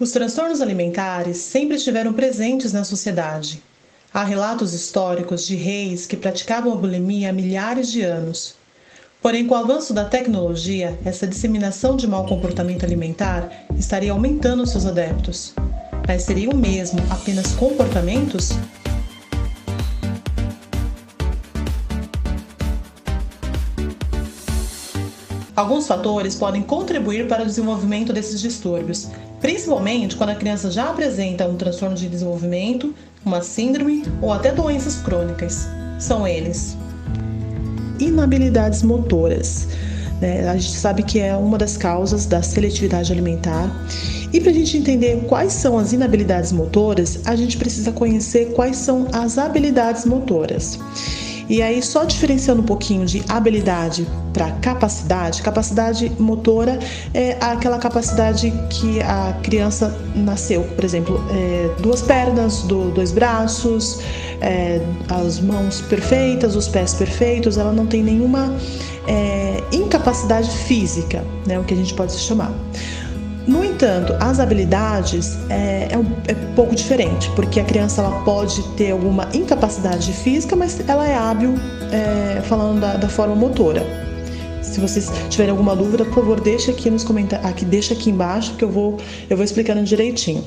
Os transtornos alimentares sempre estiveram presentes na sociedade. Há relatos históricos de reis que praticavam a bulimia há milhares de anos. Porém, com o avanço da tecnologia, essa disseminação de mau comportamento alimentar estaria aumentando seus adeptos. Mas seria o mesmo apenas comportamentos? Alguns fatores podem contribuir para o desenvolvimento desses distúrbios, principalmente quando a criança já apresenta um transtorno de desenvolvimento, uma síndrome ou até doenças crônicas. São eles: inabilidades motoras. Né? A gente sabe que é uma das causas da seletividade alimentar. E para a gente entender quais são as inabilidades motoras, a gente precisa conhecer quais são as habilidades motoras. E aí, só diferenciando um pouquinho de habilidade para capacidade, capacidade motora é aquela capacidade que a criança nasceu, por exemplo, é, duas pernas, do, dois braços, é, as mãos perfeitas, os pés perfeitos, ela não tem nenhuma é, incapacidade física, né, o que a gente pode chamar. Entanto, as habilidades é, é, é, pouco diferente, porque a criança ela pode ter alguma incapacidade física, mas ela é hábil é, falando da, da, forma motora. Se vocês tiverem alguma dúvida, por favor, deixa aqui nos comentários, aqui, deixa aqui embaixo que eu vou, eu vou explicando direitinho.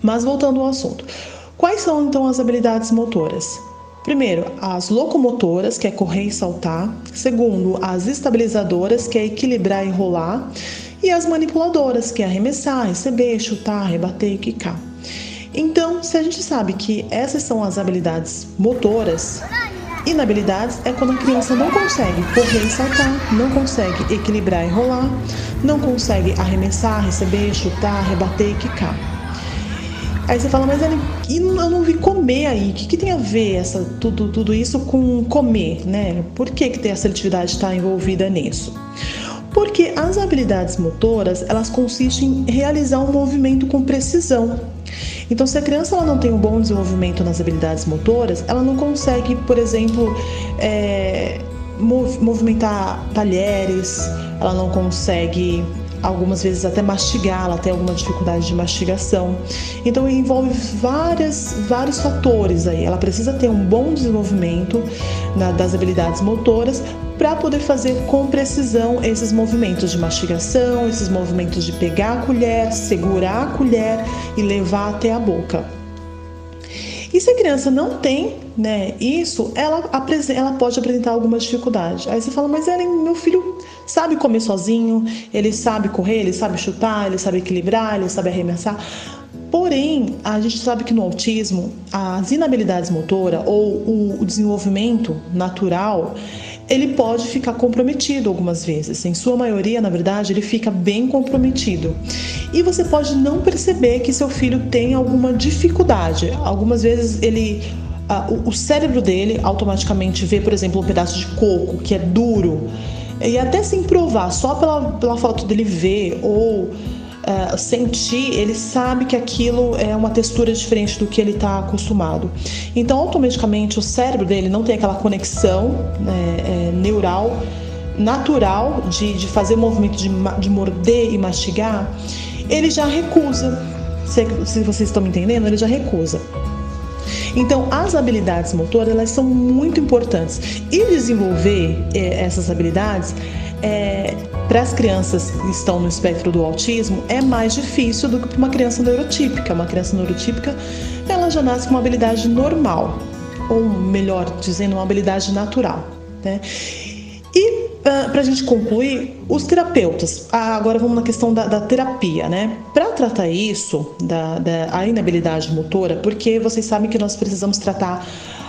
Mas voltando ao assunto, quais são então as habilidades motoras? Primeiro, as locomotoras, que é correr e saltar. Segundo, as estabilizadoras, que é equilibrar e rolar e as manipuladoras, que é arremessar, receber, chutar, rebater quicar. Então, se a gente sabe que essas são as habilidades motoras, inabilidades é quando a criança não consegue correr e saltar, não consegue equilibrar e rolar, não consegue arremessar, receber, chutar, rebater e quicar. Aí você fala, mas eu não vi comer aí. O que, que tem a ver essa, tudo, tudo isso com comer, né? Por que, que a seletividade está envolvida nisso? Porque as habilidades motoras, elas consistem em realizar um movimento com precisão. Então, se a criança ela não tem um bom desenvolvimento nas habilidades motoras, ela não consegue, por exemplo, é, movimentar talheres, ela não consegue algumas vezes até mastigar, ela tem alguma dificuldade de mastigação. Então envolve várias, vários fatores aí. Ela precisa ter um bom desenvolvimento na, das habilidades motoras para poder fazer com precisão esses movimentos de mastigação, esses movimentos de pegar a colher, segurar a colher e levar até a boca. E se a criança não tem né, isso, ela, ela pode apresentar alguma dificuldade. Aí você fala, mas Ellen, meu filho sabe comer sozinho, ele sabe correr, ele sabe chutar, ele sabe equilibrar, ele sabe arremessar. Porém, a gente sabe que no autismo, as inabilidades motoras ou o desenvolvimento natural ele pode ficar comprometido algumas vezes. Em sua maioria, na verdade, ele fica bem comprometido. E você pode não perceber que seu filho tem alguma dificuldade. Algumas vezes ele o cérebro dele automaticamente vê, por exemplo, um pedaço de coco que é duro, e até sem provar, só pela, pela foto dele ver ou uh, sentir, ele sabe que aquilo é uma textura diferente do que ele está acostumado. Então, automaticamente, o cérebro dele não tem aquela conexão é, neural natural de, de fazer movimento de, de morder e mastigar, ele já recusa. Se, se vocês estão me entendendo, ele já recusa. Então, as habilidades motoras elas são muito importantes e desenvolver eh, essas habilidades é, para as crianças que estão no espectro do autismo é mais difícil do que para uma criança neurotípica. Uma criança neurotípica ela já nasce com uma habilidade normal, ou melhor dizendo, uma habilidade natural. Né? E uh, ah, para a gente concluir, os terapeutas. Ah, agora vamos na questão da, da terapia, né? Para tratar isso, da, da inabilidade motora, porque vocês sabem que nós precisamos tratar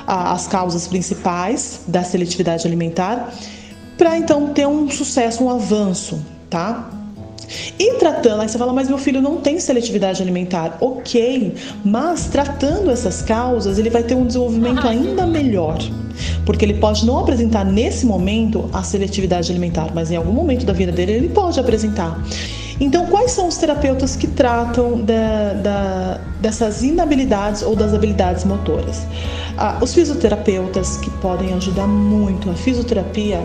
ah, as causas principais da seletividade alimentar para então ter um sucesso, um avanço, tá? E tratando, aí você fala, mas meu filho não tem seletividade alimentar. Ok, mas tratando essas causas, ele vai ter um desenvolvimento ainda melhor. Porque ele pode não apresentar nesse momento a seletividade alimentar, mas em algum momento da vida dele ele pode apresentar. Então, quais são os terapeutas que tratam da, da, dessas inabilidades ou das habilidades motoras? Ah, os fisioterapeutas que podem ajudar muito. A fisioterapia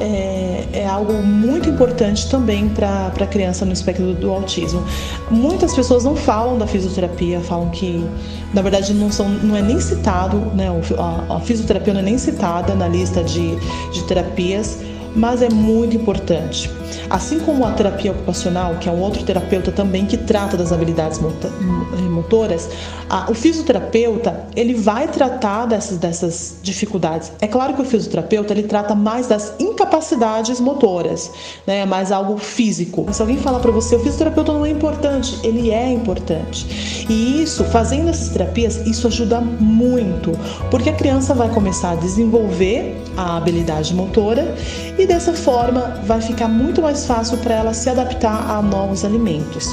é, é algo muito importante também para a criança no espectro do, autismo. Muitas pessoas não falam da fisioterapia, falam que, na verdade, não, são, não é nem citado, né, a, a fisioterapia não é nem citada na lista de, de terapias, mas é muito importante. Assim como a terapia ocupacional, que é um outro terapeuta também que trata das habilidades eh, motoras, o fisioterapeuta ele vai tratar dessas, dessas dificuldades. É claro que o fisioterapeuta ele trata mais das incapacidades motoras, né? mais algo físico. Se alguém falar para você o fisioterapeuta não é importante, ele é importante. E isso, fazendo essas terapias, isso ajuda muito, porque a criança vai começar a desenvolver a habilidade motora e dessa forma vai ficar muito mais fácil para ela se adaptar a novos alimentos.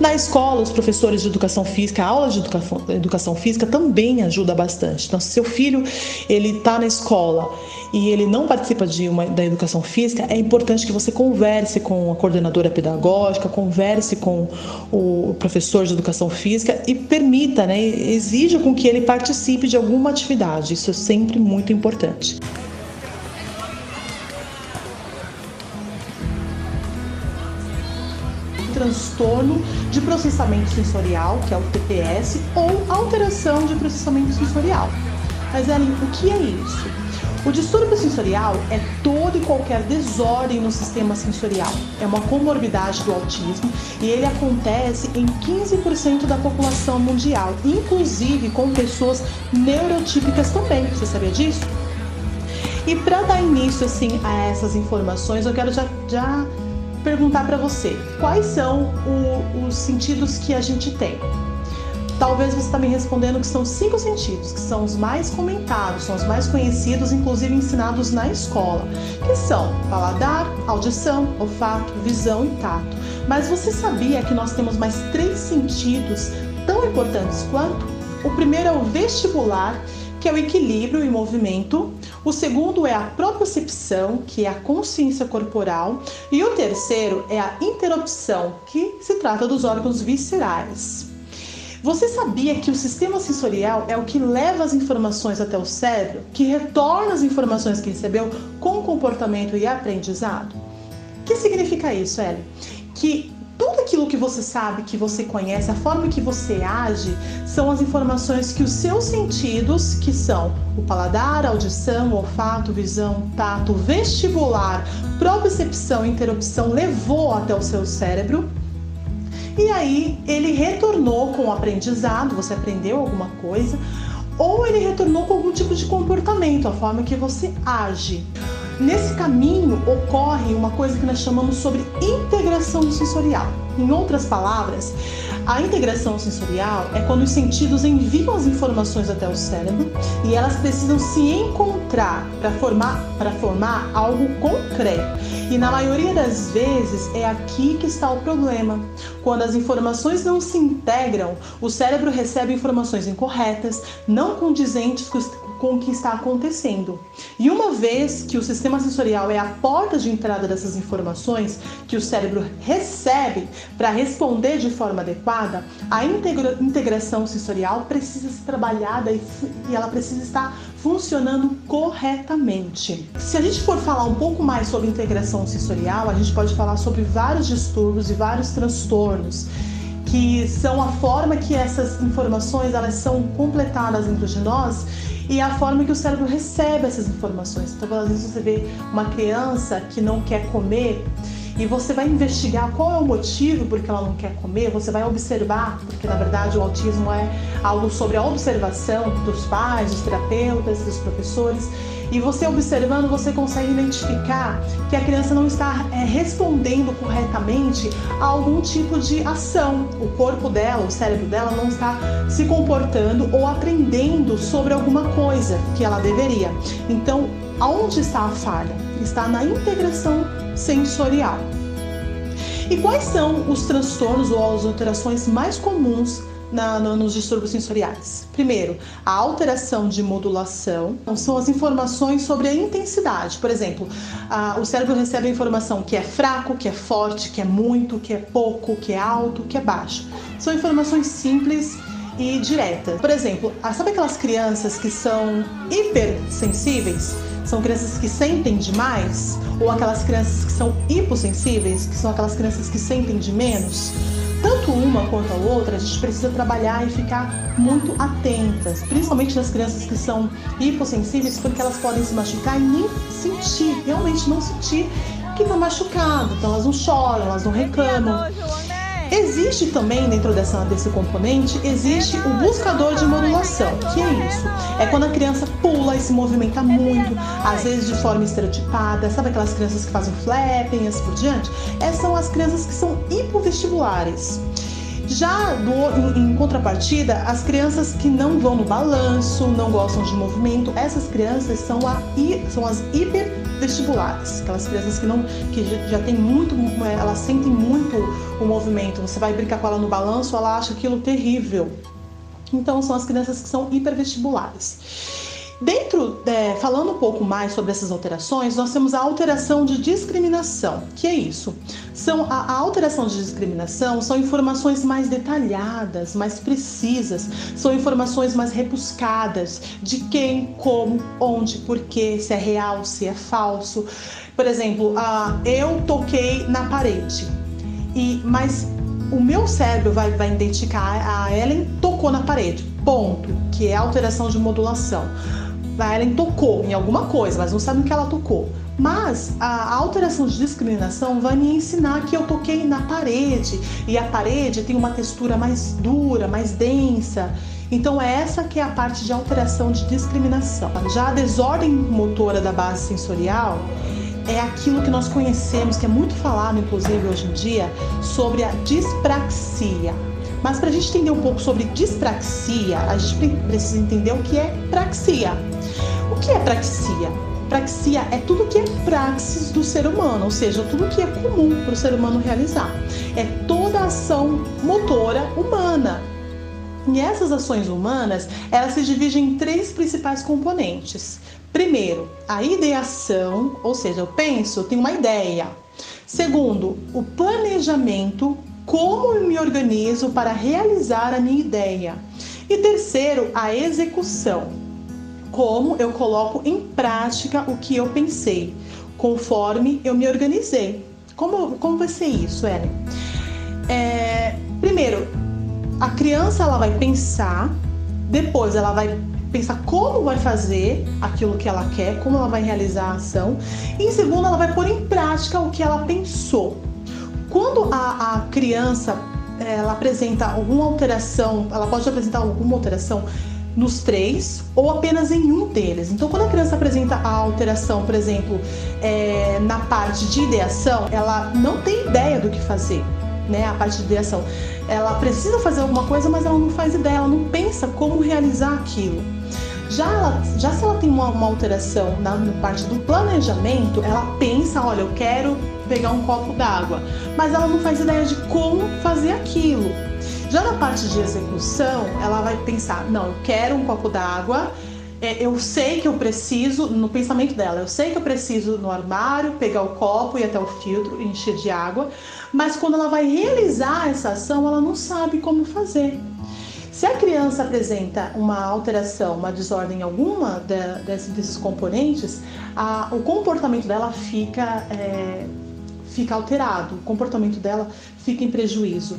Na escola, os professores de educação física, a aula de educação, educação física também ajuda bastante. Então, se seu filho ele está na escola e ele não participa de uma, da educação física, é importante que você converse com a coordenadora pedagógica, converse com o professor de educação física e permita, né, exija com que ele participe de alguma atividade. Isso é sempre muito importante. Transtorno de processamento sensorial, que é o TPS, ou alteração de processamento sensorial. Mas, Ellen, o que é isso? O distúrbio sensorial é todo e qualquer desordem no sistema sensorial. É uma comorbidade do autismo e ele acontece em 15% da população mundial, inclusive com pessoas neurotípicas também. Você sabia disso? E para dar início assim a essas informações, eu quero já, já perguntar para você quais são o, os sentidos que a gente tem. Talvez você está me respondendo que são cinco sentidos, que são os mais comentados, são os mais conhecidos, inclusive ensinados na escola, que são paladar, audição, olfato, visão e tato. Mas você sabia que nós temos mais três sentidos tão importantes quanto? O primeiro é o vestibular, que é o equilíbrio e movimento. O segundo é a propriocepção, que é a consciência corporal. E o terceiro é a interopção, que se trata dos órgãos viscerais. Você sabia que o sistema sensorial é o que leva as informações até o cérebro, que retorna as informações que recebeu com comportamento e aprendizado? O que significa isso, Ellie? Que tudo aquilo que você sabe, que você conhece, a forma que você age, são as informações que os seus sentidos, que são o paladar, audição, olfato, visão, tato, vestibular, propriocepção interopção, levou até o seu cérebro. E aí ele retornou com o aprendizado, você aprendeu alguma coisa, ou ele retornou com algum tipo de comportamento, a forma que você age. Nesse caminho ocorre uma coisa que nós chamamos sobre integração sensorial. Em outras palavras, a integração sensorial é quando os sentidos enviam as informações até o cérebro e elas precisam se encontrar para formar, para formar algo concreto. E na maioria das vezes é aqui que está o problema. Quando as informações não se integram, o cérebro recebe informações incorretas, não condizentes com o que está acontecendo. E uma vez que o sistema sensorial é a porta de entrada dessas informações que o cérebro recebe para responder de forma adequada, a integra integração sensorial precisa ser trabalhada e, e ela precisa estar funcionando corretamente. Se a gente for falar um pouco mais sobre integração sensorial, a gente pode falar sobre vários distúrbios e vários transtornos que são a forma que essas informações elas são completadas dentro de nós e a forma que o cérebro recebe essas informações. Então, às vezes você vê uma criança que não quer comer e você vai investigar qual é o motivo por que ela não quer comer, você vai observar, porque na verdade o autismo é algo sobre a observação dos pais, dos terapeutas, dos professores. E você observando, você consegue identificar que a criança não está é, respondendo corretamente a algum tipo de ação. O corpo dela, o cérebro dela não está se comportando ou aprendendo sobre alguma coisa que ela deveria. Então, aonde está a falha? Está na integração sensorial. E quais são os transtornos ou as alterações mais comuns na, no, nos distúrbios sensoriais. Primeiro, a alteração de modulação são as informações sobre a intensidade. Por exemplo, a, o cérebro recebe a informação que é fraco, que é forte, que é muito, que é pouco, que é alto, que é baixo. São informações simples e diretas. Por exemplo, sabe aquelas crianças que são hipersensíveis? São crianças que sentem demais? Ou aquelas crianças que são hipossensíveis, que são aquelas crianças que sentem de menos? Tanto uma quanto a outra, a gente precisa trabalhar e ficar muito atentas, principalmente nas crianças que são hipossensíveis, porque elas podem se machucar e nem sentir, realmente não sentir que está machucado. Então elas não choram, elas não reclamam. Existe também dentro dessa, desse componente, existe o buscador de modulação. Que é isso? É quando a criança pula e se movimenta muito, às vezes de forma estereotipada. Sabe aquelas crianças que fazem flapping e assim por diante? Essas são as crianças que são hipovestibulares. Já do, em, em, contrapartida, as crianças que não vão no balanço, não gostam de movimento, essas crianças são, a, são as hipervestibulares, aquelas crianças que não que já, tem muito, elas sentem muito o movimento. Você vai brincar com ela no balanço, ela acha aquilo terrível. Então são as crianças que são hipervestibulares. Dentro, é, falando um pouco mais sobre essas alterações, nós temos a alteração de discriminação. Que é isso? São a, a alteração de discriminação são informações mais detalhadas, mais precisas, são informações mais rebuscadas de quem, como, onde, porquê, se é real, se é falso. Por exemplo, eu toquei na parede, e mas o meu cérebro vai, vai identificar a Ellen tocou na parede, ponto, que é alteração de modulação a Ellen tocou em alguma coisa, mas não sabe o que ela tocou. Mas a alteração de discriminação vai me ensinar que eu toquei na parede e a parede tem uma textura mais dura, mais densa. Então é essa que é a parte de alteração de discriminação. Já a desordem motora da base sensorial é aquilo que nós conhecemos, que é muito falado inclusive hoje em dia, sobre a dispraxia. Mas para a gente entender um pouco sobre dispraxia, a gente precisa entender o que é praxia. Que é praxia? Praxia é tudo que é praxis do ser humano, ou seja, tudo que é comum para o ser humano realizar. É toda ação motora humana. E essas ações humanas, elas se dividem em três principais componentes. Primeiro, a ideação, ou seja, eu penso, eu tenho uma ideia. Segundo, o planejamento, como eu me organizo para realizar a minha ideia. E terceiro, a execução, como eu coloco em prática o que eu pensei, conforme eu me organizei. Como, como vai ser isso, Ellen? É, primeiro, a criança ela vai pensar, depois ela vai pensar como vai fazer aquilo que ela quer, como ela vai realizar a ação, e em segundo, ela vai pôr em prática o que ela pensou. Quando a, a criança ela apresenta alguma alteração, ela pode apresentar alguma alteração nos três ou apenas em um deles. Então, quando a criança apresenta a alteração, por exemplo, é, na parte de ideação, ela não tem ideia do que fazer. Né, a parte de ideação. Ela precisa fazer alguma coisa, mas ela não faz ideia, ela não pensa como realizar aquilo. Já, ela, já se ela tem uma, uma alteração na, na, parte do planejamento, ela pensa, olha, eu quero pegar um copo d'água, mas ela não faz ideia de como fazer aquilo. Já na parte de execução, ela vai pensar, não, eu quero um copo d'água, é, eu sei que eu preciso, no pensamento dela, eu sei que eu preciso no armário pegar o copo e até o filtro encher de água, mas quando ela vai realizar essa ação, ela não sabe como fazer. Se a criança apresenta uma alteração, uma desordem em alguma de, desse, desses componentes, a, o comportamento dela fica, é, fica alterado, o comportamento dela fica em prejuízo.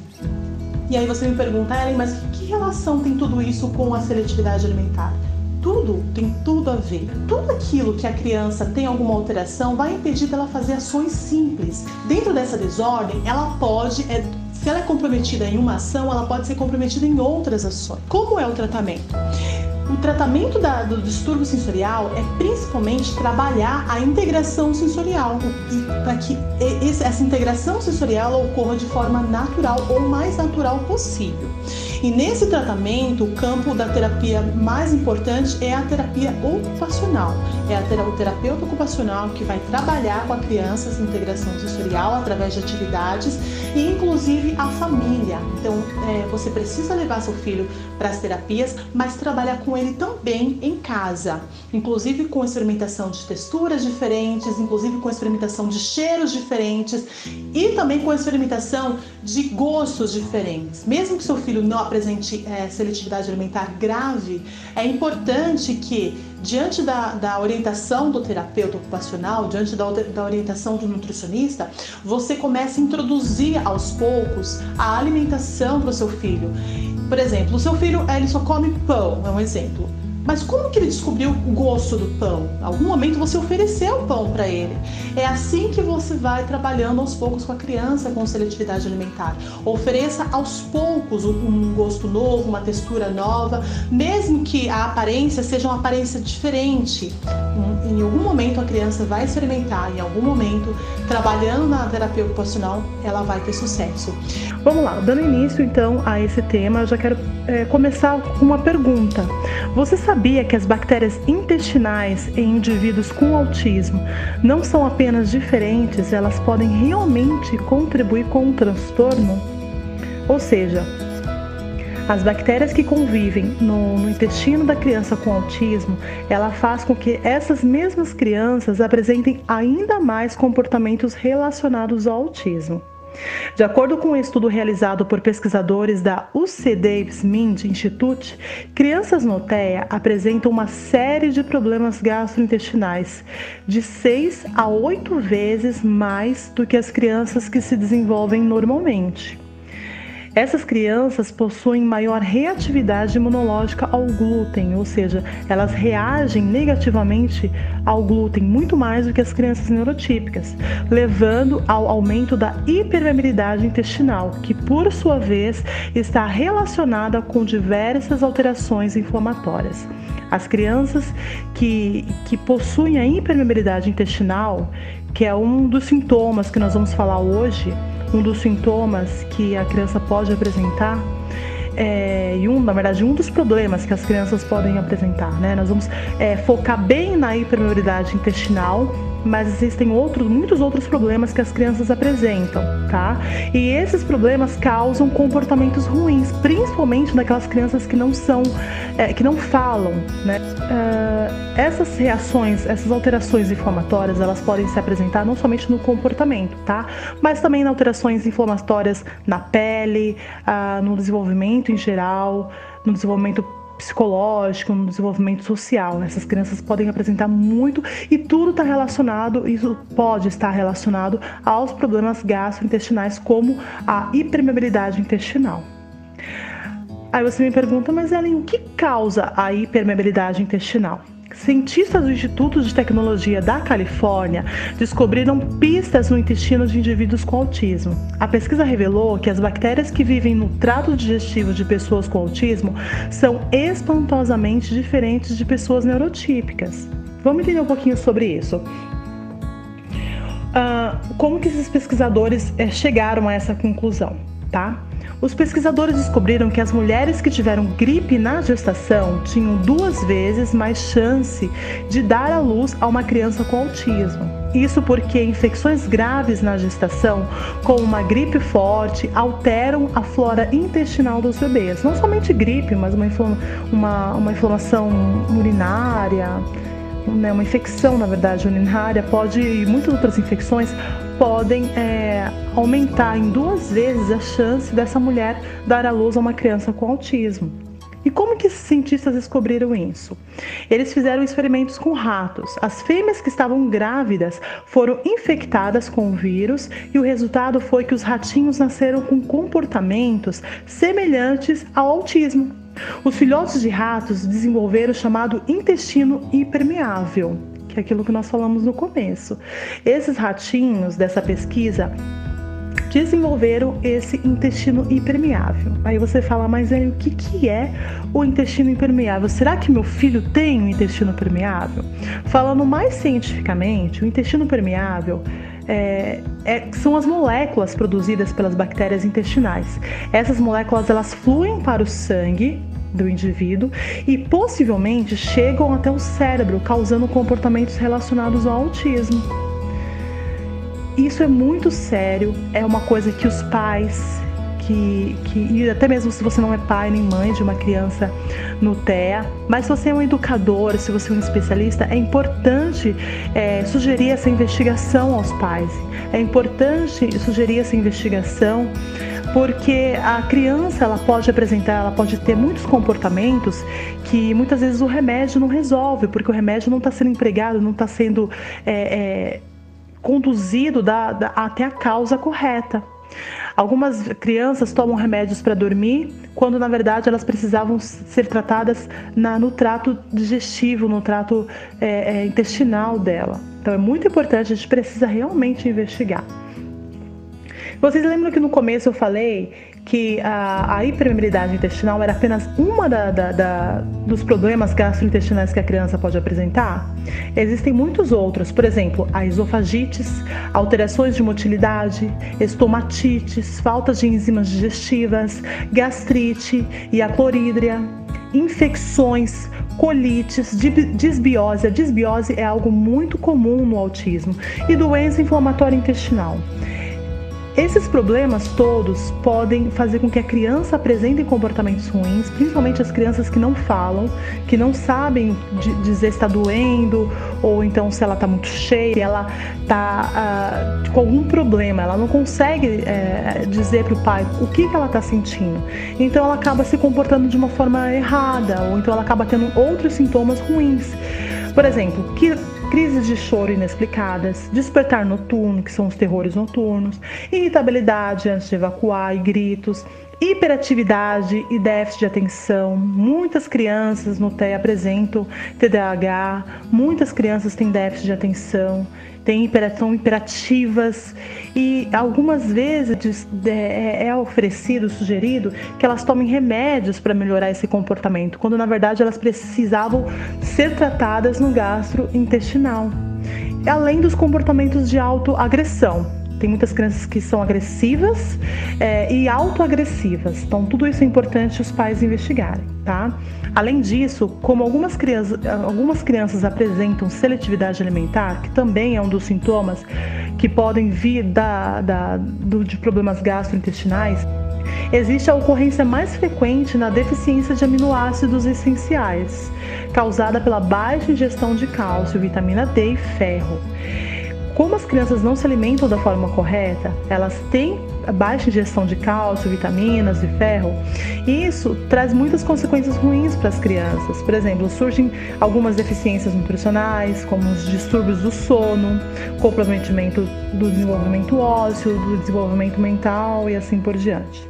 E aí você me pergunta, Ellen, mas que relação tem tudo isso com a seletividade alimentar? Tudo tem tudo a ver. Tudo aquilo que a criança tem alguma alteração vai impedir dela fazer ações simples. Dentro dessa desordem, ela pode é, se ela é comprometida em uma ação, ela pode ser comprometida em outras ações. Como é o tratamento? O tratamento da, do distúrbio sensorial é principalmente trabalhar a integração sensorial, para que essa integração sensorial ocorra de forma natural ou mais natural possível. E nesse tratamento, o campo da terapia mais importante é a terapia ocupacional. É a o terapeuta ocupacional que vai trabalhar com a criança essa integração sensorial através de atividades e inclusive a família. Então, é, você precisa levar seu filho para as terapias, mas trabalhar com ele também em casa, inclusive com experimentação de texturas diferentes, inclusive com experimentação de cheiros diferentes e também com experimentação de gostos diferentes. Mesmo que seu filho não apresente é, seletividade alimentar grave, é importante que diante da, da orientação do terapeuta ocupacional, diante da, da orientação do nutricionista, você começa a introduzir aos poucos a alimentação para o seu filho. Por exemplo, o seu filho ele só come pão, é um exemplo. Mas como que ele descobriu o gosto do pão? Em algum momento você ofereceu o pão para ele. É assim que você vai trabalhando aos poucos com a criança com seletividade alimentar. Ofereça aos poucos um gosto novo, uma textura nova, mesmo que a aparência seja uma aparência diferente. Em algum momento a criança vai experimentar, em algum momento, trabalhando na terapia ocupacional, ela vai ter sucesso. Vamos lá, dando início então a esse tema, eu já quero é, começar com uma pergunta. Você sabia que as bactérias intestinais em indivíduos com autismo não são apenas diferentes, elas podem realmente contribuir com o transtorno? Ou seja, as bactérias que convivem no, no, intestino da criança com autismo, ela faz com que essas mesmas crianças apresentem ainda mais comportamentos relacionados ao autismo. De acordo com um estudo realizado por pesquisadores da UC Davis Mind Institute, crianças no TEA apresentam uma série de problemas gastrointestinais, de 6 a 8 vezes mais do que as crianças que se desenvolvem normalmente. Essas crianças possuem maior reatividade imunológica ao glúten, ou seja, elas reagem negativamente ao glúten muito mais do que as crianças neurotípicas, levando ao aumento da hipermeabilidade intestinal, que por sua vez está relacionada com diversas alterações inflamatórias. As crianças que, que possuem a hipermeabilidade intestinal, que é um dos sintomas que nós vamos falar hoje, um dos sintomas que a criança pode apresentar é, e um, na verdade, um dos problemas que as crianças podem apresentar, né? Nós vamos é, focar bem na hipermeabilidade intestinal mas existem outros, muitos outros problemas que as crianças apresentam, tá? E esses problemas causam comportamentos ruins, principalmente naquelas crianças que não são, é, que não falam, né? Uh, essas reações, essas alterações inflamatórias, elas podem se apresentar não somente no comportamento, tá? Mas também em alterações inflamatórias na pele, uh, no desenvolvimento em geral, no desenvolvimento psicológico, no desenvolvimento social. Essas crianças podem apresentar muito e tudo está relacionado, isso pode estar relacionado aos problemas gastrointestinais, como a hipermeabilidade intestinal. Aí você me pergunta, mas Ellen, o que causa a hipermeabilidade intestinal? Cientistas do Instituto de Tecnologia da Califórnia descobriram pistas no intestino de indivíduos com autismo. A pesquisa revelou que as bactérias que vivem no trato digestivo de pessoas com autismo são espantosamente diferentes de pessoas neurotípicas. Vamos entender um pouquinho sobre isso. Uh, como que esses pesquisadores eh, chegaram a essa conclusão, tá? Os pesquisadores descobriram que as mulheres que tiveram gripe na gestação tinham duas vezes mais chance de dar à luz a uma criança com autismo. Isso porque infecções graves na gestação, como uma gripe forte, alteram a flora intestinal dos bebês. Não somente gripe, mas uma, uma, uma inflamação urinária, né, uma infecção, na verdade, urinária, pode, e muitas outras infecções podem é, aumentar em duas vezes a chance dessa mulher dar à luz a uma criança com autismo. E como que esses cientistas descobriram isso? Eles fizeram experimentos com ratos. As fêmeas que estavam grávidas foram infectadas com o vírus e o resultado foi que os ratinhos nasceram com comportamentos semelhantes ao autismo. Os filhotes de ratos desenvolveram o chamado intestino impermeável que é aquilo que nós falamos no começo. Esses ratinhos dessa pesquisa desenvolveram esse intestino impermeável. Aí você fala, mas aí, o que, que é o intestino impermeável? Será que meu filho tem um intestino permeável? Falando mais cientificamente, o intestino permeável é, é, são as moléculas produzidas pelas bactérias intestinais. Essas moléculas elas fluem para o sangue do indivíduo e possivelmente chegam até o cérebro, causando comportamentos relacionados ao autismo. Isso é muito sério, é uma coisa que os pais, que, que, e até mesmo se você não é pai nem mãe de uma criança no TEA, mas se você é um educador, se você é um especialista, é importante é, sugerir essa investigação aos pais. É importante sugerir essa investigação porque a criança ela pode apresentar, ela pode ter muitos comportamentos que muitas vezes o remédio não resolve, porque o remédio não está sendo empregado, não está sendo é, é, conduzido da, da, até a causa correta. Algumas crianças tomam remédios para dormir, quando na verdade elas precisavam ser tratadas na, no trato digestivo, no trato é, é, intestinal dela. Então é muito importante, a gente precisa realmente investigar. Vocês lembram que no começo eu falei que a, a intestinal era apenas uma da, da, da, dos problemas gastrointestinais que a criança pode apresentar? Existem muitos outros, por exemplo, a esofagites, alterações de motilidade, estomatites, faltas de enzimas digestivas, gastrite e a clorídria, infecções, colites, disbiose. A disbiose é algo muito comum no autismo e doença inflamatória intestinal. Esses problemas todos podem fazer com que a criança apresente comportamentos ruins, principalmente as crianças que não falam, que não sabem dizer se está doendo, ou então se ela está muito cheia, se ela está uh, com algum problema, ela não consegue uh, dizer para o pai o que, que ela está sentindo. Então ela acaba se comportando de uma forma errada, ou então ela acaba tendo outros sintomas ruins. Por exemplo, que crises de choro inexplicadas, despertar noturno, que são os terrores noturnos, irritabilidade antes de evacuar e gritos, hiperatividade e déficit de atenção. Muitas crianças no TEA apresentam TDAH, muitas crianças têm déficit de atenção, têm são hiperativas e algumas vezes é, é oferecido, sugerido que elas tomem remédios para melhorar esse comportamento, quando na verdade elas precisavam ser tratadas no gastrointestinal. Além dos comportamentos de autoagressão, tem muitas crianças que são agressivas é, e autoagressivas. Então, tudo isso é importante os pais investigarem, tá? Além disso, como algumas crianças, algumas crianças apresentam seletividade alimentar, que também é um dos sintomas que podem vir da, da, do, de problemas gastrointestinais, existe a ocorrência mais frequente na deficiência de aminoácidos essenciais, causada pela baixa ingestão de cálcio, vitamina D e ferro. Como as crianças não se alimentam da forma correta, elas têm baixa ingestão de cálcio, vitaminas e ferro, e isso traz muitas consequências ruins para as crianças. Por exemplo, surgem algumas deficiências nutricionais, como os distúrbios do sono, comprometimento do desenvolvimento ósseo, do desenvolvimento mental e assim por diante.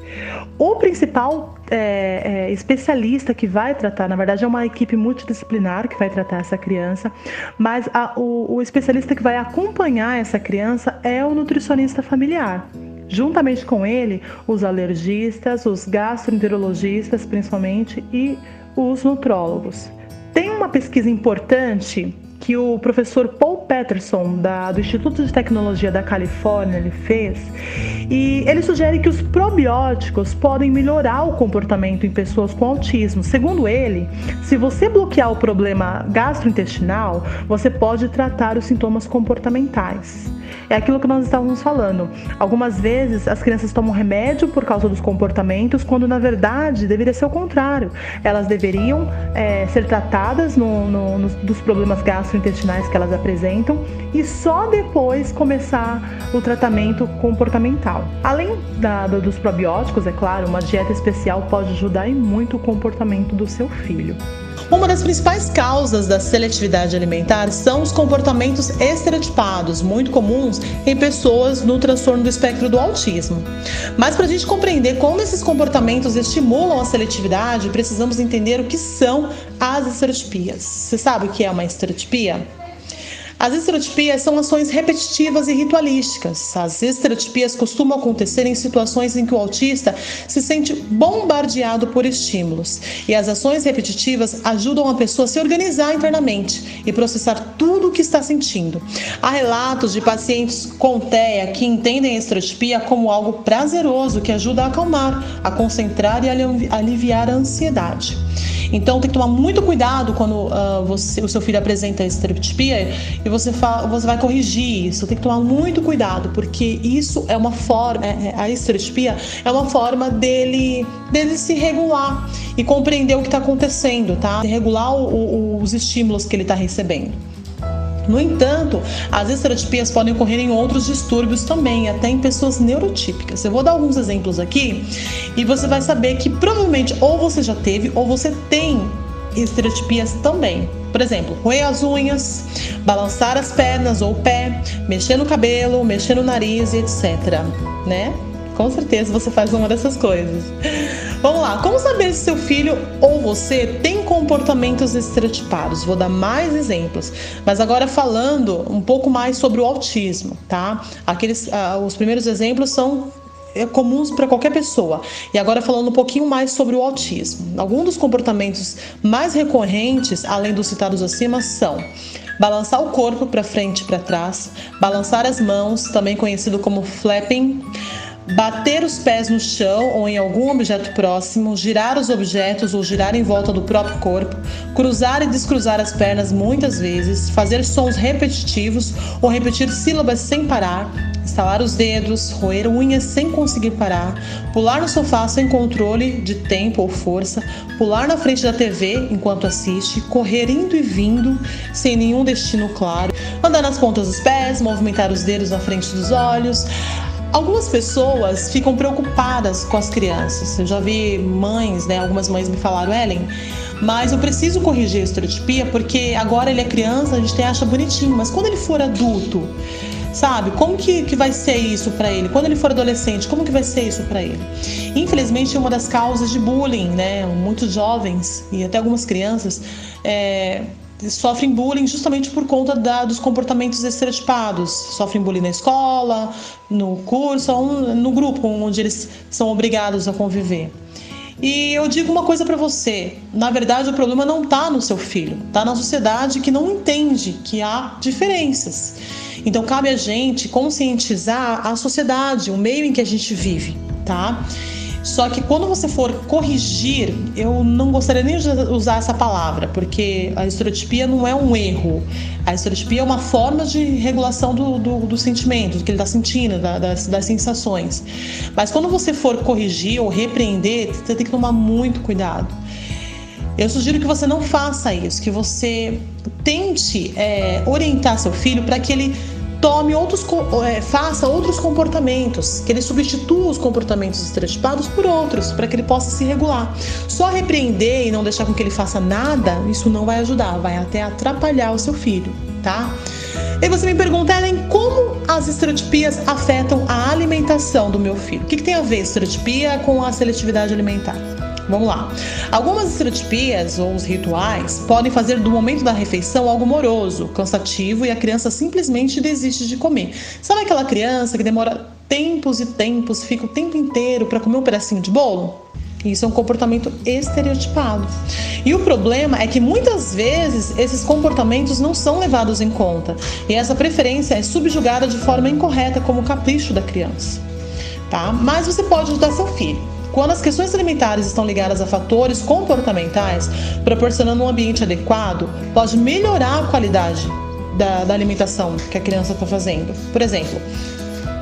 O principal é, é, especialista que vai tratar, na verdade é uma equipe multidisciplinar que vai tratar essa criança, mas a, o, o especialista que vai acompanhar essa criança é o nutricionista familiar. Juntamente com ele, os alergistas, os gastroenterologistas principalmente e os nutrólogos. Tem uma pesquisa importante que o professor Paul Peterson, da, do Instituto de Tecnologia da Califórnia, ele fez, e ele sugere que os probióticos podem melhorar o comportamento em pessoas com autismo. Segundo ele, se você bloquear o problema gastrointestinal, você pode tratar os sintomas comportamentais. É aquilo que nós estávamos falando. Algumas vezes as crianças tomam remédio por causa dos comportamentos, quando na verdade deveria ser o contrário. Elas deveriam é, ser tratadas no, no, dos problemas gastrointestinais que elas apresentam e só depois começar o tratamento comportamental. Além da, dos probióticos, é claro, uma dieta especial pode ajudar em muito o comportamento do seu filho. Uma das principais causas da seletividade alimentar são os comportamentos estereotipados, muito comuns em pessoas no transtorno do espectro do autismo. Mas para a gente compreender como esses comportamentos estimulam a seletividade, precisamos entender o que são as estereotipias. Você sabe o que é uma estereotipia? As estereotipias são ações repetitivas e ritualísticas. As estereotipias costumam acontecer em situações em que o autista se sente bombardeado por estímulos. E as ações repetitivas ajudam a pessoa a se organizar internamente e processar tudo o que está sentindo. Há relatos de pacientes com TEA que entendem a estereotipia como algo prazeroso que ajuda a acalmar, a concentrar e a aliviar a ansiedade. Então tem que tomar muito cuidado quando uh, você, o seu filho apresenta estereotipia e você, fala, você vai corrigir isso. Tem que tomar muito cuidado, porque isso é uma forma, é, é a estereotipia é uma forma dele, dele se regular e compreender o que está acontecendo, tá? Regular o, o, os estímulos que ele está recebendo. No entanto, as estereotipias podem ocorrer em outros distúrbios também, até em pessoas neurotípicas. Eu vou dar alguns exemplos aqui e você vai saber que provavelmente ou você já teve ou você tem estereotipias também. Por exemplo, roer as unhas, balançar as pernas ou o pé, mexer no cabelo, mexer no nariz, etc. Né? Com certeza você faz uma dessas coisas. Vamos lá, como saber se seu filho ou você tem comportamentos estereotipados? Vou dar mais exemplos, mas agora falando um pouco mais sobre o autismo, tá? Aqueles, uh, os primeiros exemplos são é comuns para qualquer pessoa. E agora falando um pouquinho mais sobre o autismo. Alguns dos comportamentos mais recorrentes, além dos citados acima, são balançar o corpo para frente e para trás, balançar as mãos, também conhecido como flapping, bater os pés no chão ou em algum objeto próximo, girar os objetos ou girar em volta do próprio corpo, cruzar e descruzar as pernas muitas vezes, fazer sons repetitivos ou repetir sílabas sem parar, estalar os dedos, roer unhas sem conseguir parar, pular no sofá sem controle de tempo ou força, pular na frente da TV enquanto assiste, correr indo e vindo sem nenhum destino claro, andar nas pontas dos pés, movimentar os dedos na frente dos olhos. Algumas pessoas ficam preocupadas com as crianças. Eu já vi mães, né? Algumas mães me falaram, Ellen, mas eu preciso corrigir a estereotipia porque agora ele é criança, a gente acha bonitinho, mas quando ele for adulto, sabe? Como que, que vai ser isso para ele? Quando ele for adolescente, como que vai ser isso para ele? Infelizmente, uma das causas de bullying, né? Muitos jovens e até algumas crianças é, sofrem bullying justamente por conta da, dos comportamentos estereotipados. Sofrem bullying na escola, no curso, no grupo onde eles são obrigados a conviver. E eu digo uma coisa para você: na verdade, o problema não está no seu filho, está na sociedade que não entende que há diferenças. Então, cabe a gente conscientizar a sociedade, o meio em que a gente vive, tá? Só que quando você for corrigir, eu não gostaria nem de usar essa palavra, porque a estereotipia não é um erro. A estereotipia é uma forma de regulação do, do, do sentimento, do que ele está sentindo, da, das, das sensações. Mas quando você for corrigir ou repreender, você tem que tomar muito cuidado. Eu sugiro que você não faça isso, que você tente é, orientar seu filho para que ele tome outros, é, faça outros comportamentos, que ele substitua os comportamentos estereotipados por outros, para que ele possa se regular. Só repreender e não deixar com que ele faça nada, isso não vai ajudar, vai até atrapalhar o seu filho, tá? E você me pergunta, Ellen, como as estereotipias afetam a alimentação do meu filho? O que, que tem a ver estereotipia com a seletividade alimentar? Vamos lá. Algumas estereotipias ou os rituais podem fazer do momento da refeição algo moroso, cansativo e a criança simplesmente desiste de comer. Sabe aquela criança que demora tempos e tempos, fica o tempo inteiro para comer um pedacinho de bolo? Isso é um comportamento estereotipado. E o problema é que muitas vezes esses comportamentos não são levados em conta e essa preferência é subjugada de forma incorreta como capricho da criança. Tá? Mas você pode ajudar seu filho. Quando as questões alimentares estão ligadas a fatores comportamentais, proporcionando um ambiente adequado, pode melhorar a qualidade da, da alimentação que a criança está fazendo. Por exemplo,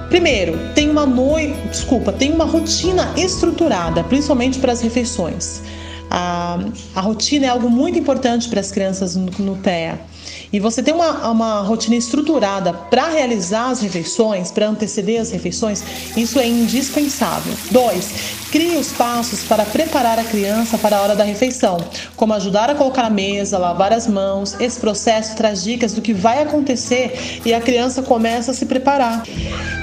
Primeiro, tem uma noite, desculpa, tem uma rotina estruturada, principalmente para as refeições. A, a rotina é algo muito importante para as crianças no, no TEA. E você tem uma, uma rotina estruturada para realizar as refeições, para anteceder as refeições, isso é indispensável. Dois, crie os passos para preparar a criança para a hora da refeição, como ajudar a colocar a mesa, lavar as mãos. Esse processo traz dicas do que vai acontecer e a criança começa a se preparar.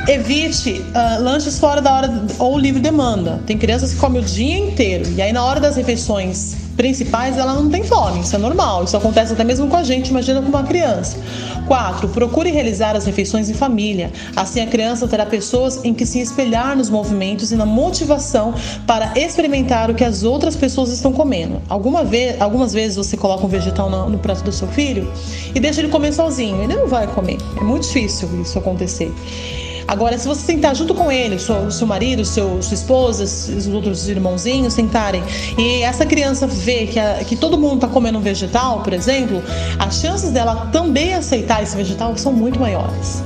Evite uh, lanches fora da hora ou livre demanda. Tem crianças que comem o dia inteiro e aí na hora das refeições principais, ela não tem fome, isso é normal, isso acontece até mesmo com a gente, imagina com uma criança. 4. Procure realizar as refeições em família. Assim a criança terá pessoas em que se espelhar nos movimentos e na motivação para experimentar o que as outras pessoas estão comendo. Alguma vez, algumas vezes você coloca um vegetal no, no prato do seu filho e deixa ele comer sozinho. Ele não vai comer. É muito difícil isso acontecer. Agora, se você sentar junto com ele, seu, seu marido, seu, sua esposa, os outros irmãozinhos sentarem, e essa criança vê que, a, que todo mundo está comendo um vegetal, por exemplo, as chances dela também aceitar esse vegetal são muito maiores.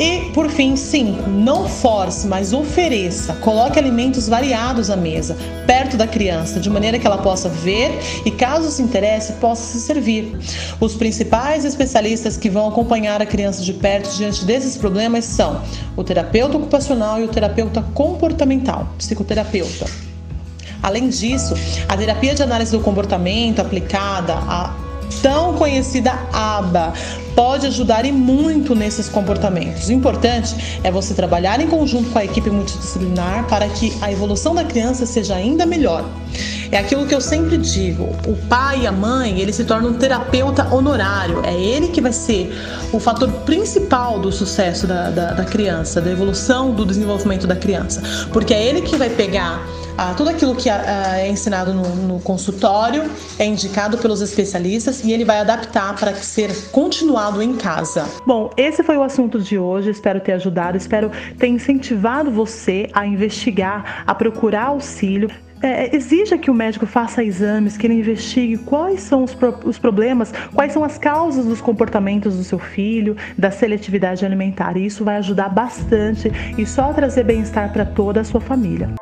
E por fim, cinco, não force, mas ofereça. Coloque alimentos variados à mesa, perto da criança, de maneira que ela possa ver e, caso se interesse, possa se servir. Os principais especialistas que vão acompanhar a criança de perto diante desses problemas são o terapeuta ocupacional e o terapeuta comportamental, psicoterapeuta. Além disso, a terapia de análise do comportamento aplicada a tão conhecida ABA pode ajudar e muito nesses comportamentos. O importante é você trabalhar em conjunto com a equipe multidisciplinar para que a evolução da criança seja ainda melhor. É aquilo que eu sempre digo: o pai e a mãe ele se torna um terapeuta honorário. É ele que vai ser o fator principal do sucesso da, da, da criança, da evolução, do desenvolvimento da criança, porque é ele que vai pegar ah, tudo aquilo que ah, é ensinado no, no, consultório é indicado pelos especialistas e ele vai adaptar para ser continuado em casa. Bom, esse foi o assunto de hoje. Espero ter ajudado, espero ter incentivado você a investigar, a procurar auxílio é, exija que o médico faça exames, que ele investigue quais são os, pro, os problemas, quais são as causas dos comportamentos do seu filho, da seletividade alimentar. E isso vai ajudar bastante e só trazer bem-estar para toda a sua família.